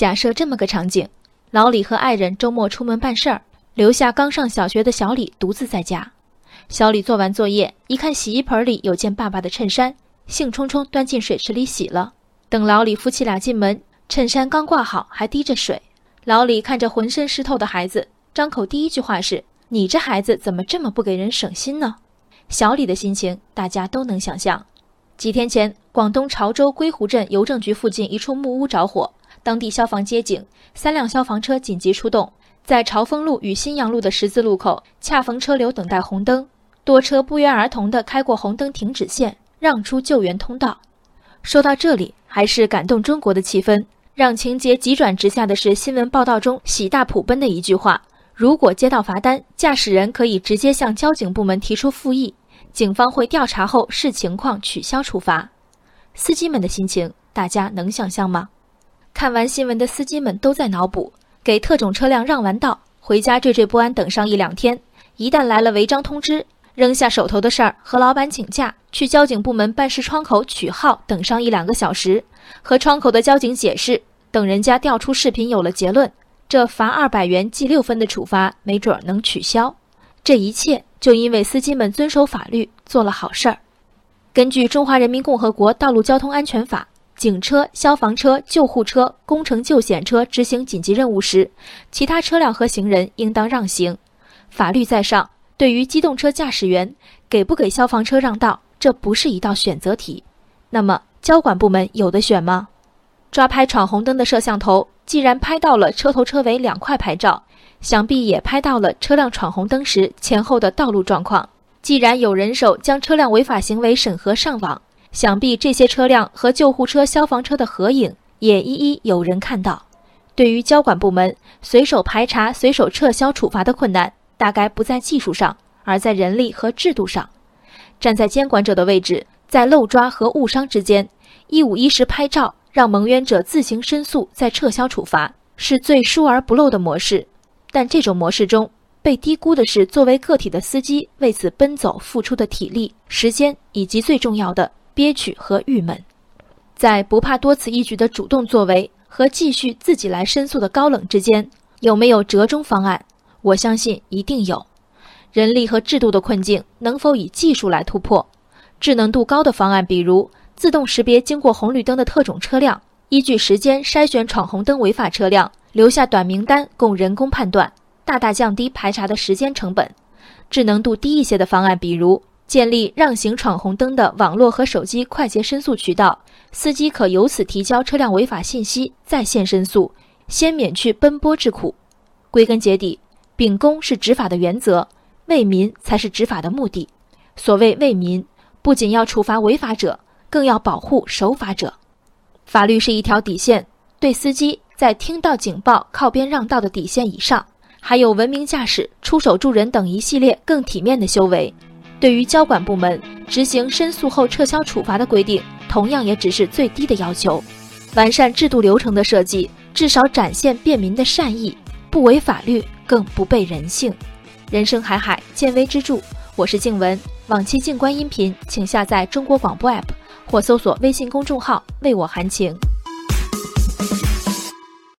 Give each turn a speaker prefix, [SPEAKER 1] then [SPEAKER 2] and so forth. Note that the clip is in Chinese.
[SPEAKER 1] 假设这么个场景：老李和爱人周末出门办事儿，留下刚上小学的小李独自在家。小李做完作业，一看洗衣盆里有件爸爸的衬衫，兴冲冲端进水池里洗了。等老李夫妻俩进门，衬衫刚挂好，还滴着水。老李看着浑身湿透的孩子，张口第一句话是：“你这孩子怎么这么不给人省心呢？”小李的心情大家都能想象。几天前，广东潮州归湖镇邮政局附近一处木屋着火，当地消防接警，三辆消防车紧急出动，在朝丰路与新阳路的十字路口恰逢车流等待红灯。多车不约而同地开过红灯停止线，让出救援通道。说到这里，还是感动中国的气氛。让情节急转直下的是新闻报道中喜大普奔的一句话：“如果接到罚单，驾驶人可以直接向交警部门提出复议，警方会调查后视情况取消处罚。”司机们的心情，大家能想象吗？看完新闻的司机们都在脑补：给特种车辆让完道，回家惴惴不安，等上一两天；一旦来了违章通知。扔下手头的事儿，和老板请假去交警部门办事窗口取号，等上一两个小时，和窗口的交警解释，等人家调出视频有了结论，这罚二百元记六分的处罚没准能取消。这一切就因为司机们遵守法律，做了好事儿。根据《中华人民共和国道路交通安全法》，警车、消防车、救护车、工程救险车执行紧急任务时，其他车辆和行人应当让行。法律在上。对于机动车驾驶员给不给消防车让道，这不是一道选择题。那么交管部门有的选吗？抓拍闯红灯的摄像头，既然拍到了车头车尾两块牌照，想必也拍到了车辆闯红灯时前后的道路状况。既然有人手将车辆违法行为审核上网，想必这些车辆和救护车、消防车的合影也一一有人看到。对于交管部门随手排查、随手撤销处罚的困难。大概不在技术上，而在人力和制度上。站在监管者的位置，在漏抓和误伤之间，一五一十拍照，让蒙冤者自行申诉再撤销处罚，是最疏而不漏的模式。但这种模式中被低估的是，作为个体的司机为此奔走付出的体力、时间，以及最重要的憋屈和郁闷。在不怕多此一举的主动作为和继续自己来申诉的高冷之间，有没有折中方案？我相信一定有，人力和制度的困境能否以技术来突破？智能度高的方案，比如自动识别经过红绿灯的特种车辆，依据时间筛选闯红灯违法车辆，留下短名单供人工判断，大大降低排查的时间成本。智能度低一些的方案，比如建立让行闯红灯的网络和手机快捷申诉渠道，司机可由此提交车辆违法信息，在线申诉，先免去奔波之苦。归根结底。秉公是执法的原则，为民才是执法的目的。所谓为民，不仅要处罚违法者，更要保护守法者。法律是一条底线，对司机在听到警报靠边让道的底线以上，还有文明驾驶、出手助人等一系列更体面的修为。对于交管部门执行申诉后撤销处罚的规定，同样也只是最低的要求。完善制度流程的设计，至少展现便民的善意，不违法律。更不被人性。人生海海，见微知著。我是静文，往期静观音频，请下载中国广播 APP 或搜索微信公众号“为我含情”。